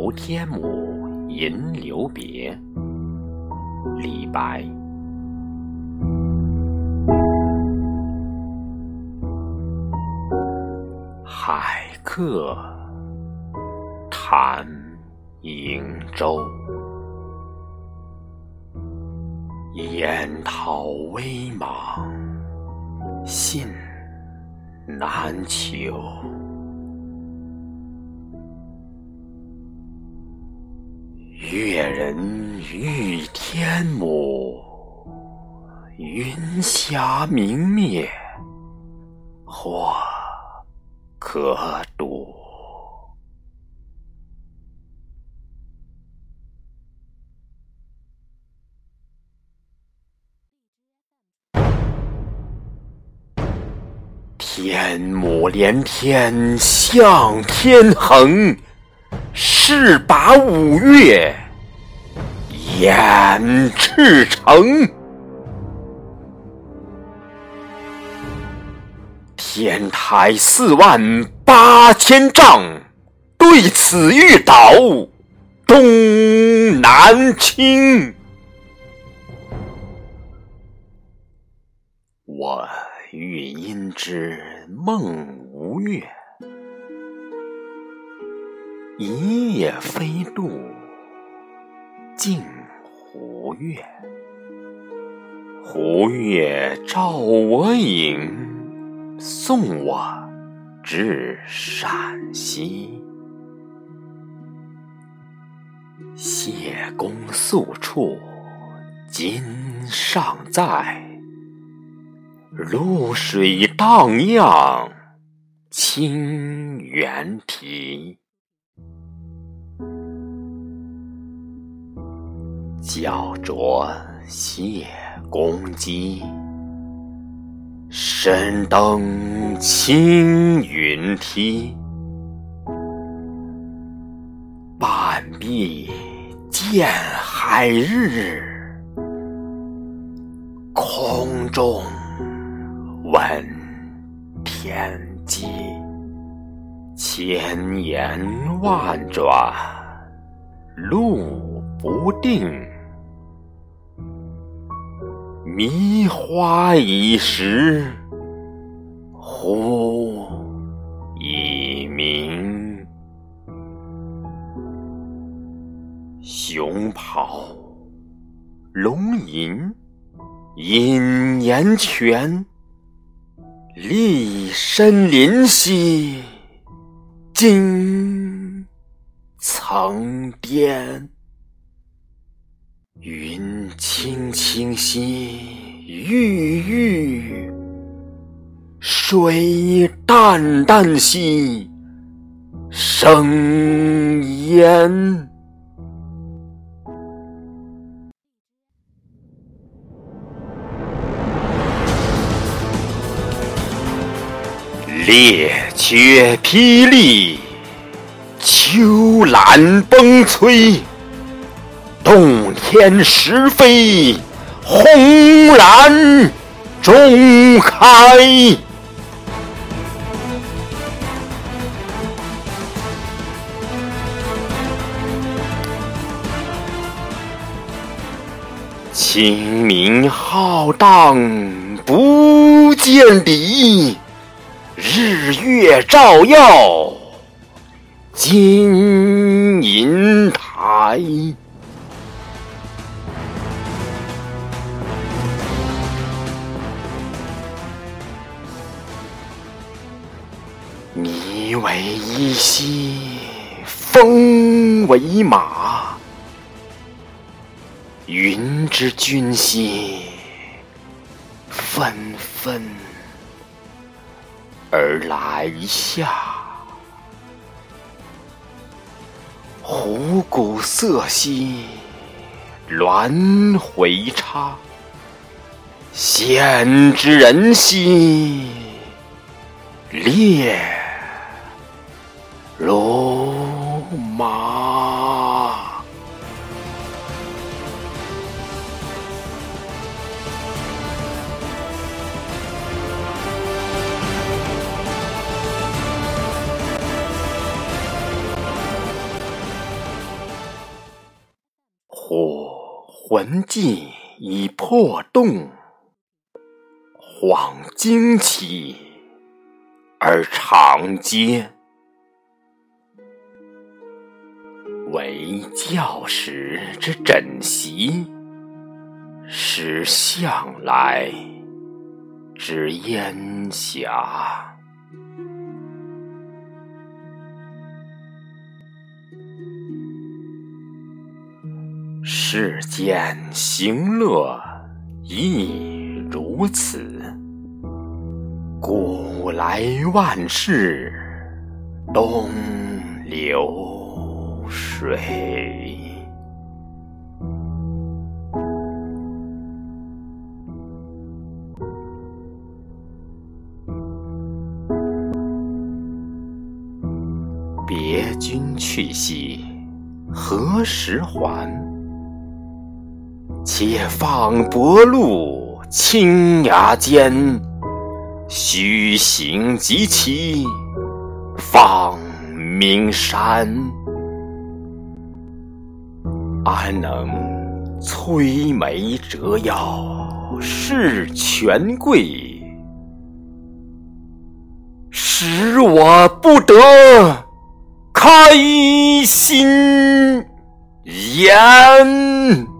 游天姥吟留别。李白。海客谈瀛洲，烟涛微茫，信难求。欲天母，云霞明灭，或可睹。天母连天向天横。势拔五岳，掩赤城。天台四万八千丈，对此欲倒东南倾。我欲因之梦吴越。一夜飞渡镜湖月，湖月照我影，送我至陕西。谢公宿处今尚在，渌水荡漾清猿啼。脚着谢公屐，身登青云梯。半壁见海日，空中闻天鸡。千言万转路不定。迷花已时，忽已明。熊咆龙吟隐岩泉，骊深林兮惊层巅。云青青兮郁郁，水淡淡兮生烟。列缺霹雳，秋岚崩摧。洞天石扉，轰然中开。清明浩荡不见底，日月照耀金银台。你为衣兮，风为马，云之君兮，纷纷而来下。虎鼓瑟兮，鸾回插，仙之人兮，列。龙马火魂技已破洞，恍惊起而长嗟。为教时之枕席，是向来之烟霞。世间行乐亦如此，古来万事东流水。别君去兮，何时还？且放薄露青崖间，须行即骑放名山。安能摧眉折腰事权贵，使我不得开心颜。